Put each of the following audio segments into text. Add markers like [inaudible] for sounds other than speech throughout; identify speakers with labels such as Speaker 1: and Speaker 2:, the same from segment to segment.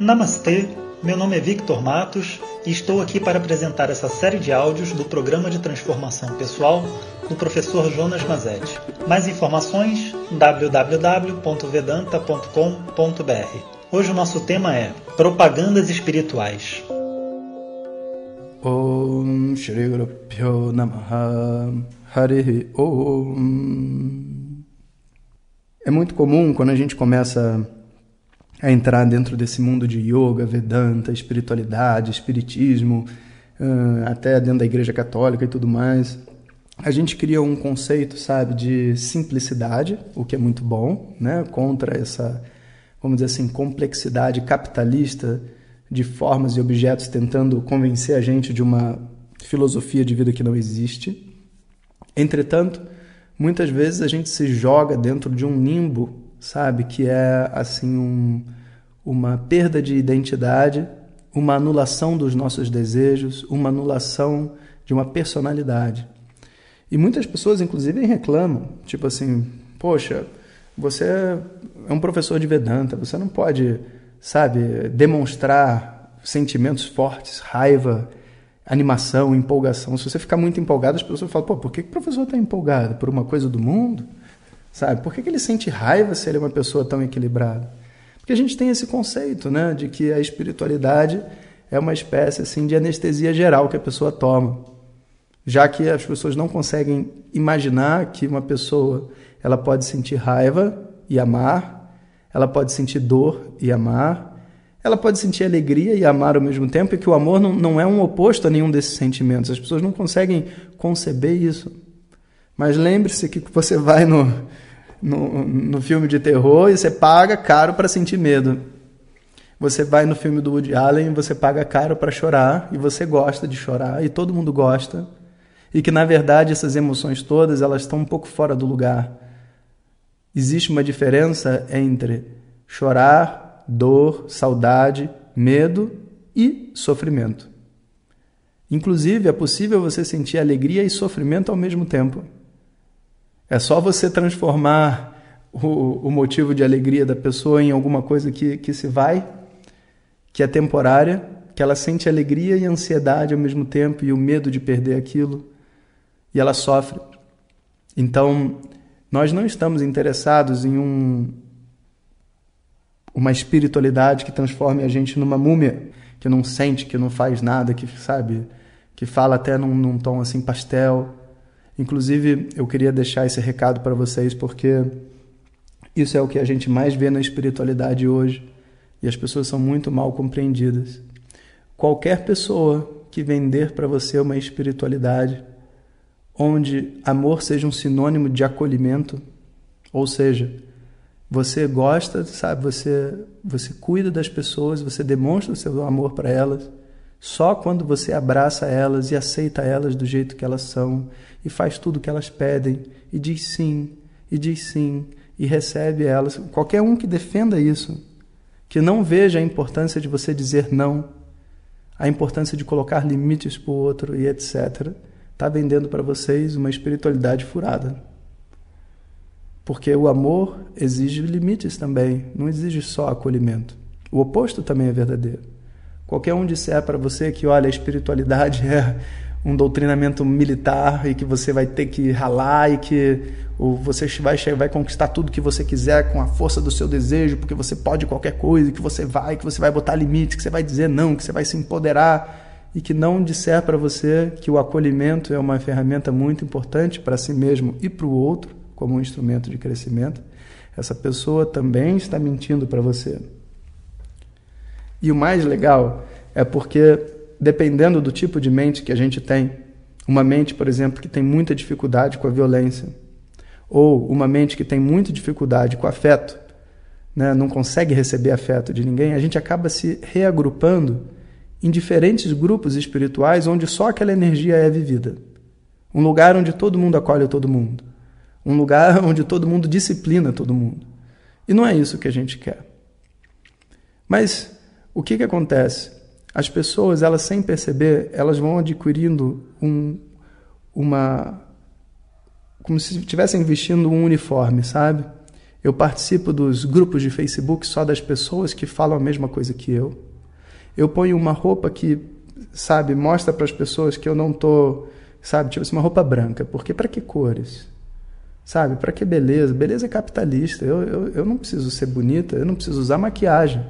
Speaker 1: Namastê, meu nome é Victor Matos e estou aqui para apresentar essa série de áudios do programa de transformação pessoal do professor Jonas Mazetti. Mais informações www.vedanta.com.br. Hoje o nosso tema é Propagandas Espirituais.
Speaker 2: Om Shri Guru Om É muito comum quando a gente começa a entrar dentro desse mundo de yoga, vedanta, espiritualidade, espiritismo, até dentro da igreja católica e tudo mais, a gente cria um conceito, sabe, de simplicidade, o que é muito bom, né, contra essa, vamos dizer assim, complexidade capitalista de formas e objetos tentando convencer a gente de uma filosofia de vida que não existe. Entretanto, muitas vezes a gente se joga dentro de um limbo sabe? Que é assim um, uma perda de identidade, uma anulação dos nossos desejos, uma anulação de uma personalidade. E muitas pessoas, inclusive, reclamam, tipo assim, poxa, você é um professor de Vedanta, você não pode, sabe, demonstrar sentimentos fortes, raiva, animação, empolgação. Se você ficar muito empolgado, as pessoas falam, pô, por que o professor está empolgado? Por uma coisa do mundo? Sabe? Por que, que ele sente raiva se ele é uma pessoa tão equilibrada? Porque a gente tem esse conceito, né, de que a espiritualidade é uma espécie assim de anestesia geral que a pessoa toma. Já que as pessoas não conseguem imaginar que uma pessoa ela pode sentir raiva e amar, ela pode sentir dor e amar, ela pode sentir alegria e amar ao mesmo tempo, e que o amor não, não é um oposto a nenhum desses sentimentos. As pessoas não conseguem conceber isso. Mas lembre-se que você vai no, no, no filme de terror e você paga caro para sentir medo. Você vai no filme do Woody Allen e você paga caro para chorar e você gosta de chorar e todo mundo gosta. E que na verdade essas emoções todas elas estão um pouco fora do lugar. Existe uma diferença entre chorar, dor, saudade, medo e sofrimento. Inclusive é possível você sentir alegria e sofrimento ao mesmo tempo. É só você transformar o, o motivo de alegria da pessoa em alguma coisa que, que se vai, que é temporária, que ela sente alegria e ansiedade ao mesmo tempo e o medo de perder aquilo, e ela sofre. Então, nós não estamos interessados em um, uma espiritualidade que transforme a gente numa múmia, que não sente, que não faz nada, que sabe, que fala até num, num tom assim pastel, Inclusive, eu queria deixar esse recado para vocês porque isso é o que a gente mais vê na espiritualidade hoje e as pessoas são muito mal compreendidas. Qualquer pessoa que vender para você uma espiritualidade onde amor seja um sinônimo de acolhimento, ou seja, você gosta, sabe, você você cuida das pessoas, você demonstra o seu amor para elas, só quando você abraça elas e aceita elas do jeito que elas são e faz tudo o que elas pedem e diz sim, e diz sim, e recebe elas. Qualquer um que defenda isso, que não veja a importância de você dizer não, a importância de colocar limites para o outro e etc., está vendendo para vocês uma espiritualidade furada. Porque o amor exige limites também, não exige só acolhimento. O oposto também é verdadeiro. Qualquer um disser para você que, olha, a espiritualidade [laughs] é um doutrinamento militar e que você vai ter que ralar e que você vai, vai conquistar tudo que você quiser com a força do seu desejo, porque você pode qualquer coisa, que você vai, que você vai botar limites, que você vai dizer não, que você vai se empoderar e que não disser para você que o acolhimento é uma ferramenta muito importante para si mesmo e para o outro, como um instrumento de crescimento, essa pessoa também está mentindo para você. E o mais legal é porque, dependendo do tipo de mente que a gente tem, uma mente, por exemplo, que tem muita dificuldade com a violência, ou uma mente que tem muita dificuldade com afeto, né, não consegue receber afeto de ninguém, a gente acaba se reagrupando em diferentes grupos espirituais onde só aquela energia é vivida. Um lugar onde todo mundo acolhe todo mundo. Um lugar [laughs] onde todo mundo disciplina todo mundo. E não é isso que a gente quer. Mas o que, que acontece? As pessoas, elas sem perceber, elas vão adquirindo um, uma. como se estivessem vestindo um uniforme, sabe? Eu participo dos grupos de Facebook só das pessoas que falam a mesma coisa que eu. Eu ponho uma roupa que, sabe, mostra para as pessoas que eu não tô, sabe, tipo assim, uma roupa branca. Porque para que cores? Sabe, para que beleza? Beleza é capitalista. Eu, eu, eu não preciso ser bonita, eu não preciso usar maquiagem.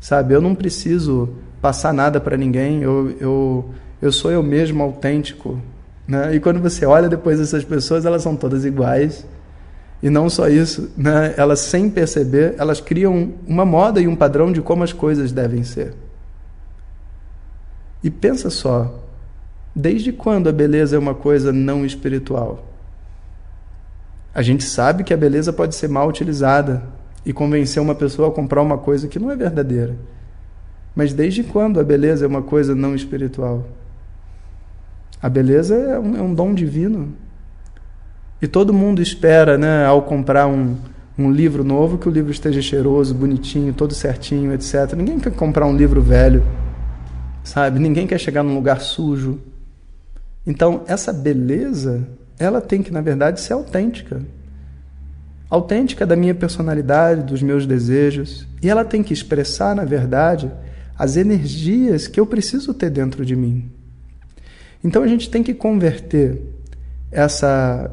Speaker 2: Sabe, eu não preciso passar nada para ninguém. Eu, eu, eu sou eu mesmo autêntico. Né? E quando você olha depois essas pessoas, elas são todas iguais. E não só isso, né? elas sem perceber, elas criam uma moda e um padrão de como as coisas devem ser. E pensa só, desde quando a beleza é uma coisa não espiritual? A gente sabe que a beleza pode ser mal utilizada e convencer uma pessoa a comprar uma coisa que não é verdadeira. Mas desde quando a beleza é uma coisa não espiritual? A beleza é um, é um dom divino. E todo mundo espera, né, ao comprar um, um livro novo, que o livro esteja cheiroso, bonitinho, todo certinho, etc. Ninguém quer comprar um livro velho, sabe? Ninguém quer chegar num lugar sujo. Então, essa beleza, ela tem que, na verdade, ser autêntica. Autêntica da minha personalidade, dos meus desejos. E ela tem que expressar, na verdade, as energias que eu preciso ter dentro de mim. Então, a gente tem que converter essa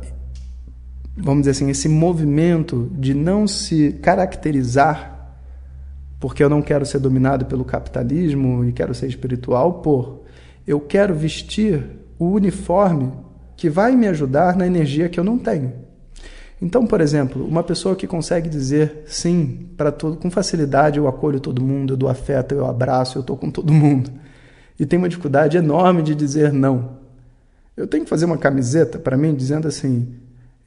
Speaker 2: vamos dizer assim, esse movimento de não se caracterizar, porque eu não quero ser dominado pelo capitalismo e quero ser espiritual, por eu quero vestir o uniforme que vai me ajudar na energia que eu não tenho. Então, por exemplo, uma pessoa que consegue dizer sim para todo com facilidade, eu acolho todo mundo, eu dou afeto, eu abraço, eu estou com todo mundo. E tem uma dificuldade enorme de dizer não. Eu tenho que fazer uma camiseta para mim dizendo assim: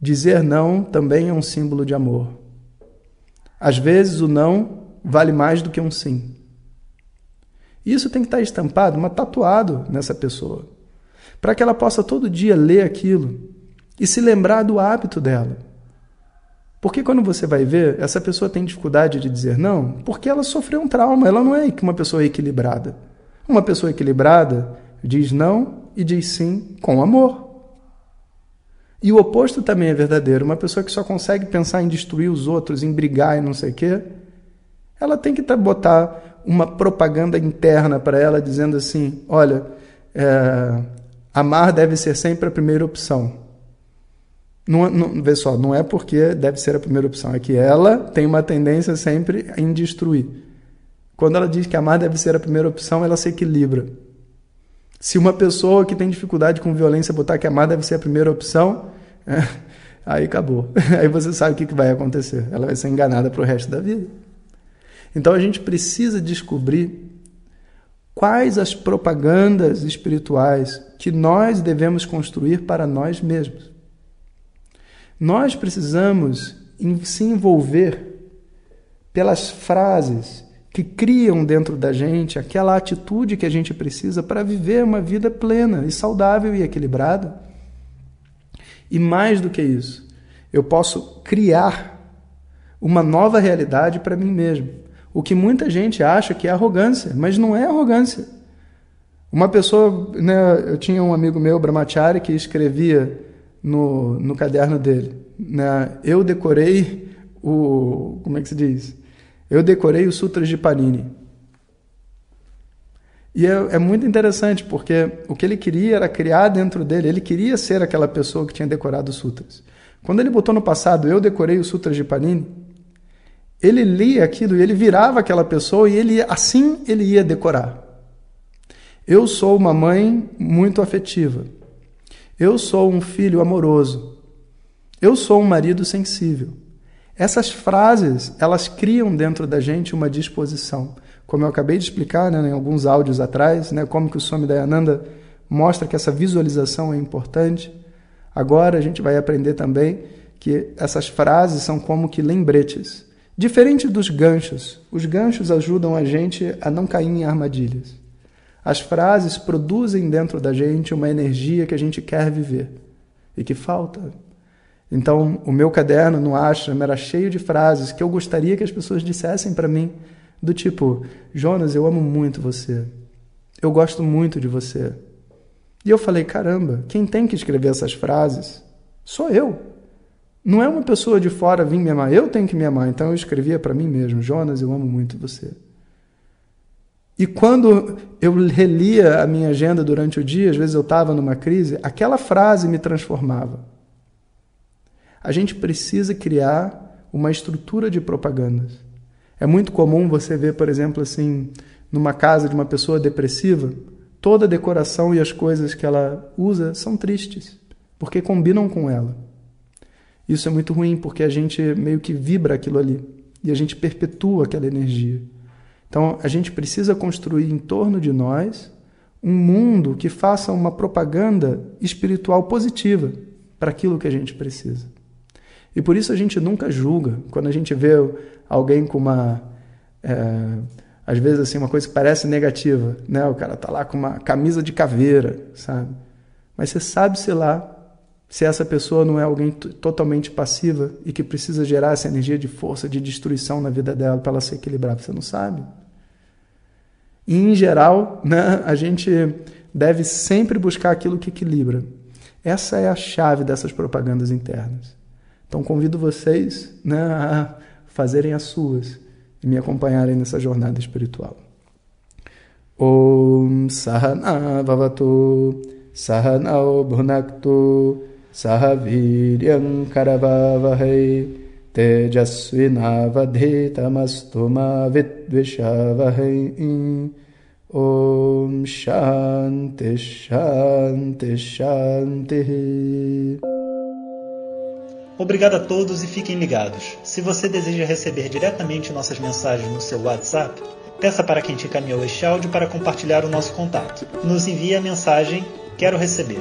Speaker 2: Dizer não também é um símbolo de amor. Às vezes o não vale mais do que um sim. Isso tem que estar estampado, mas tatuado nessa pessoa, para que ela possa todo dia ler aquilo e se lembrar do hábito dela. Porque quando você vai ver, essa pessoa tem dificuldade de dizer não, porque ela sofreu um trauma, ela não é uma pessoa equilibrada. Uma pessoa equilibrada diz não e diz sim com amor. E o oposto também é verdadeiro. Uma pessoa que só consegue pensar em destruir os outros, em brigar e não sei o quê, ela tem que botar uma propaganda interna para ela dizendo assim: olha, é, amar deve ser sempre a primeira opção. Não, não, vê só, não é porque deve ser a primeira opção, é que ela tem uma tendência sempre em destruir. Quando ela diz que amar deve ser a primeira opção, ela se equilibra. Se uma pessoa que tem dificuldade com violência botar que amar deve ser a primeira opção, é, aí acabou. [laughs] Aí você sabe o que vai acontecer. Ela vai ser enganada para o resto da vida. Então a gente precisa descobrir quais as propagandas espirituais que nós devemos construir para nós mesmos. Nós precisamos se envolver pelas frases que criam dentro da gente aquela atitude que a gente precisa para viver uma vida plena e saudável e equilibrada. E mais do que isso, eu posso criar uma nova realidade para mim mesmo. O que muita gente acha que é arrogância, mas não é arrogância. Uma pessoa, né, eu tinha um amigo meu, Brahmachari, que escrevia no, no caderno dele, né, eu decorei o, como é que se diz? Eu decorei os Sutras de Panini. E é, é, muito interessante, porque o que ele queria era criar dentro dele, ele queria ser aquela pessoa que tinha decorado os sutras. Quando ele botou no passado, eu decorei os sutras de Panini, ele lia aquilo e ele virava aquela pessoa e ele assim ele ia decorar. Eu sou uma mãe muito afetiva. Eu sou um filho amoroso. Eu sou um marido sensível. Essas frases, elas criam dentro da gente uma disposição. Como eu acabei de explicar né, em alguns áudios atrás, né, como que o Swami Dayananda mostra que essa visualização é importante. Agora a gente vai aprender também que essas frases são como que lembretes. Diferente dos ganchos, os ganchos ajudam a gente a não cair em armadilhas. As frases produzem dentro da gente uma energia que a gente quer viver e que falta. Então, o meu caderno no ashram era cheio de frases que eu gostaria que as pessoas dissessem para mim, do tipo: Jonas, eu amo muito você. Eu gosto muito de você. E eu falei: caramba, quem tem que escrever essas frases sou eu. Não é uma pessoa de fora vir me amar, eu tenho que me amar. Então eu escrevia para mim mesmo: Jonas, eu amo muito você. E quando eu relia a minha agenda durante o dia, às vezes eu estava numa crise, aquela frase me transformava. A gente precisa criar uma estrutura de propagandas. É muito comum você ver, por exemplo, assim, numa casa de uma pessoa depressiva, toda a decoração e as coisas que ela usa são tristes, porque combinam com ela. Isso é muito ruim, porque a gente meio que vibra aquilo ali e a gente perpetua aquela energia. Então, a gente precisa construir em torno de nós um mundo que faça uma propaganda espiritual positiva para aquilo que a gente precisa. E por isso a gente nunca julga. Quando a gente vê alguém com uma. É, às vezes, assim, uma coisa que parece negativa, né? O cara tá lá com uma camisa de caveira, sabe? Mas você sabe, sei lá, se essa pessoa não é alguém totalmente passiva e que precisa gerar essa energia de força, de destruição na vida dela para ela se equilibrar, você não sabe. E, em geral, né, a gente deve sempre buscar aquilo que equilibra. Essa é a chave dessas propagandas internas. Então convido vocês né, a fazerem as suas e me acompanharem nessa jornada espiritual. Om Sahana Vavatu Sahanao Bhunaktu Sahaviryam Karavavahai Tejasvinavadhitamastu ma vidvishavahai Om Shanti Shanti Shanti
Speaker 1: Obrigado a todos e fiquem ligados. Se você deseja receber diretamente nossas mensagens no seu WhatsApp, peça para quem te encaminhou este áudio para compartilhar o nosso contato. Nos envie a mensagem Quero receber.